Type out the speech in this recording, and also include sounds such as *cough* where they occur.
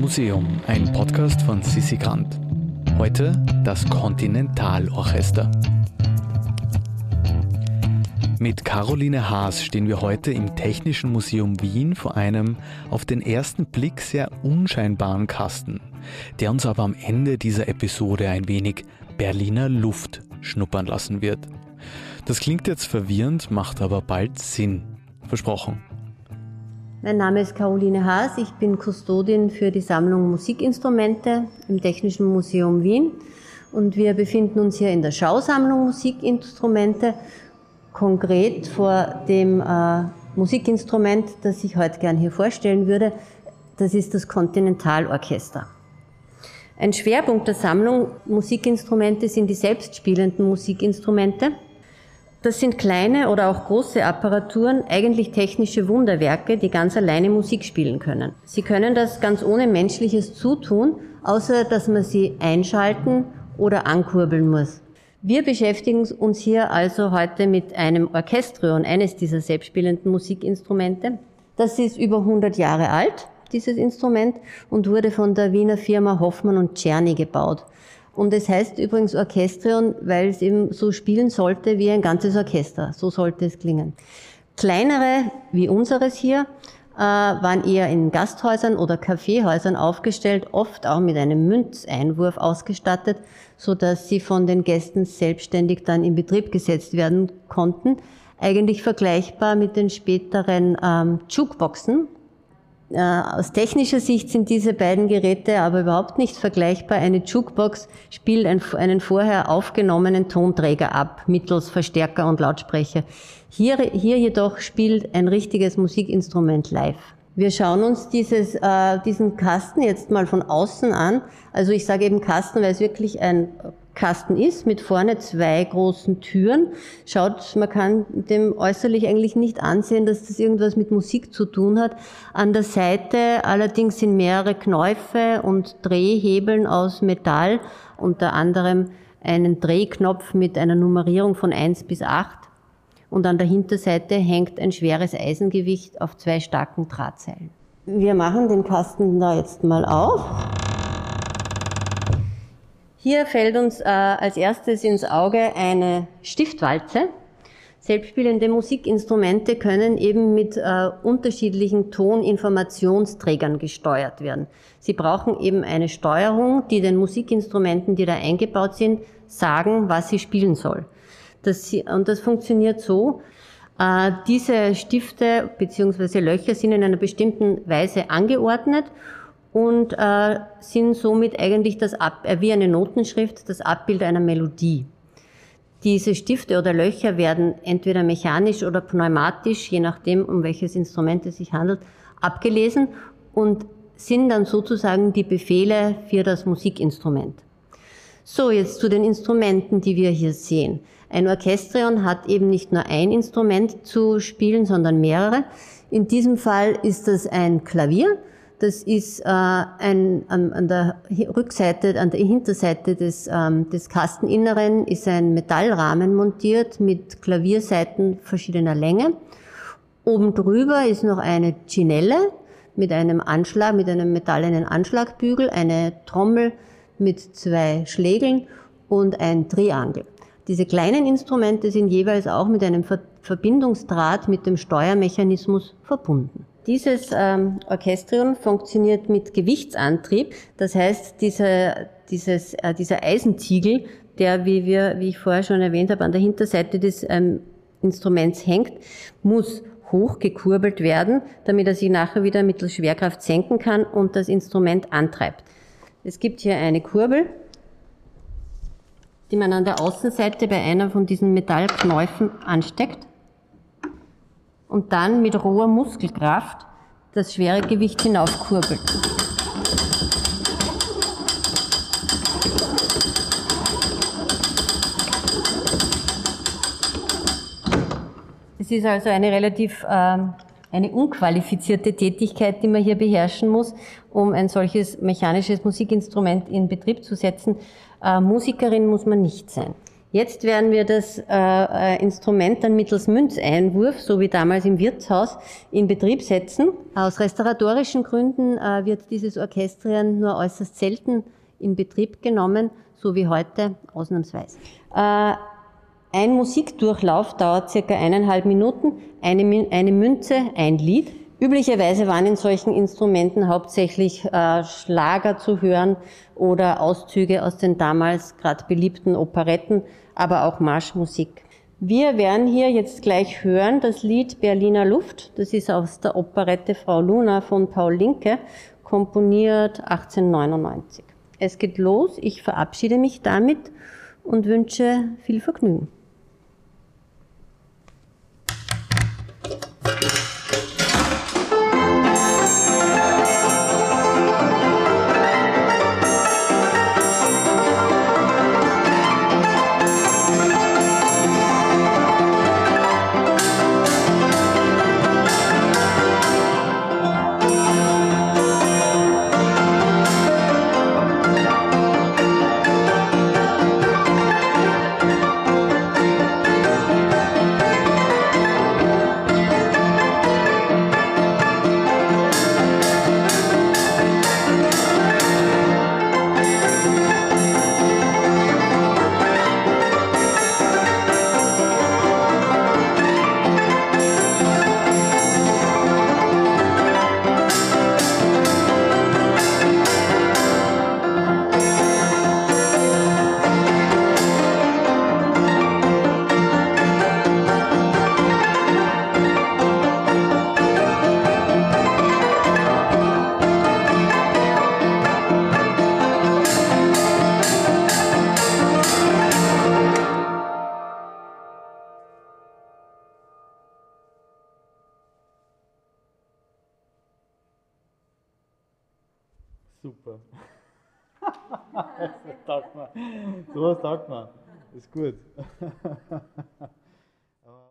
Museum, ein Podcast von Sissi Grant. Heute das Kontinentalorchester. Mit Caroline Haas stehen wir heute im Technischen Museum Wien vor einem auf den ersten Blick sehr unscheinbaren Kasten, der uns aber am Ende dieser Episode ein wenig Berliner Luft schnuppern lassen wird. Das klingt jetzt verwirrend, macht aber bald Sinn. Versprochen. Mein Name ist Caroline Haas, ich bin Kustodin für die Sammlung Musikinstrumente im Technischen Museum Wien und wir befinden uns hier in der Schausammlung Musikinstrumente, konkret vor dem äh, Musikinstrument, das ich heute gern hier vorstellen würde. Das ist das Kontinentalorchester. Ein Schwerpunkt der Sammlung Musikinstrumente sind die selbstspielenden Musikinstrumente. Das sind kleine oder auch große Apparaturen, eigentlich technische Wunderwerke, die ganz alleine Musik spielen können. Sie können das ganz ohne menschliches Zutun, außer dass man sie einschalten oder ankurbeln muss. Wir beschäftigen uns hier also heute mit einem Orchestrion, eines dieser selbstspielenden Musikinstrumente. Das ist über 100 Jahre alt, dieses Instrument, und wurde von der Wiener Firma Hoffmann und Czerny gebaut. Und es heißt übrigens Orchestrion, weil es eben so spielen sollte wie ein ganzes Orchester. So sollte es klingen. Kleinere, wie unseres hier, äh, waren eher in Gasthäusern oder Kaffeehäusern aufgestellt, oft auch mit einem Münzeinwurf ausgestattet, so dass sie von den Gästen selbstständig dann in Betrieb gesetzt werden konnten. Eigentlich vergleichbar mit den späteren ähm, Jukeboxen, aus technischer Sicht sind diese beiden Geräte aber überhaupt nicht vergleichbar. Eine Jukebox spielt einen vorher aufgenommenen Tonträger ab, mittels Verstärker und Lautsprecher. Hier, hier jedoch spielt ein richtiges Musikinstrument live. Wir schauen uns dieses, äh, diesen Kasten jetzt mal von außen an. Also ich sage eben Kasten, weil es wirklich ein Kasten ist, mit vorne zwei großen Türen. Schaut, man kann dem äußerlich eigentlich nicht ansehen, dass das irgendwas mit Musik zu tun hat. An der Seite allerdings sind mehrere Knäufe und Drehhebeln aus Metall, unter anderem einen Drehknopf mit einer Nummerierung von eins bis acht. Und an der Hinterseite hängt ein schweres Eisengewicht auf zwei starken Drahtseilen. Wir machen den Kasten da jetzt mal auf. Hier fällt uns äh, als erstes ins Auge eine Stiftwalze. Selbstspielende Musikinstrumente können eben mit äh, unterschiedlichen Toninformationsträgern gesteuert werden. Sie brauchen eben eine Steuerung, die den Musikinstrumenten, die da eingebaut sind, sagen, was sie spielen soll. Das, und das funktioniert so, äh, diese Stifte bzw. Löcher sind in einer bestimmten Weise angeordnet und äh, sind somit eigentlich das Ab äh, wie eine Notenschrift das Abbild einer Melodie. Diese Stifte oder Löcher werden entweder mechanisch oder pneumatisch, je nachdem, um welches Instrument es sich handelt, abgelesen und sind dann sozusagen die Befehle für das Musikinstrument. So, jetzt zu den Instrumenten, die wir hier sehen. Ein Orchestrion hat eben nicht nur ein Instrument zu spielen, sondern mehrere. In diesem Fall ist das ein Klavier das ist äh, ein, an, an der Rückseite, an der Hinterseite des, ähm, des Kasteninneren ist ein Metallrahmen montiert mit Klavierseiten verschiedener Länge. Oben drüber ist noch eine Chinelle mit einem Anschlag, mit einem metallenen Anschlagbügel, eine Trommel mit zwei Schlägeln und ein Triangel. Diese kleinen Instrumente sind jeweils auch mit einem Verbindungsdraht mit dem Steuermechanismus verbunden. Dieses ähm, Orchestrion funktioniert mit Gewichtsantrieb. Das heißt, dieser, dieses, äh, dieser Eisenziegel, der, wie, wir, wie ich vorher schon erwähnt habe, an der Hinterseite des ähm, Instruments hängt, muss hochgekurbelt werden, damit er sich nachher wieder mittels Schwerkraft senken kann und das Instrument antreibt. Es gibt hier eine Kurbel, die man an der Außenseite bei einer von diesen Metallknäufen ansteckt und dann mit roher Muskelkraft das schwere Gewicht hinaufkurbelt. Es ist also eine relativ äh, eine unqualifizierte Tätigkeit, die man hier beherrschen muss, um ein solches mechanisches Musikinstrument in Betrieb zu setzen. Äh, Musikerin muss man nicht sein. Jetzt werden wir das äh, äh, Instrument dann mittels Münzeinwurf, so wie damals im Wirtshaus, in Betrieb setzen. Aus restauratorischen Gründen äh, wird dieses Orchestrieren nur äußerst selten in Betrieb genommen, so wie heute ausnahmsweise. Äh, ein Musikdurchlauf dauert circa eineinhalb Minuten, eine, eine Münze, ein Lied. Üblicherweise waren in solchen Instrumenten hauptsächlich äh, Schlager zu hören oder Auszüge aus den damals gerade beliebten Operetten, aber auch Marschmusik. Wir werden hier jetzt gleich hören das Lied Berliner Luft. Das ist aus der Operette Frau Luna von Paul Linke, komponiert 1899. Es geht los. Ich verabschiede mich damit und wünsche viel Vergnügen. So was sagt man. Ist gut. *laughs*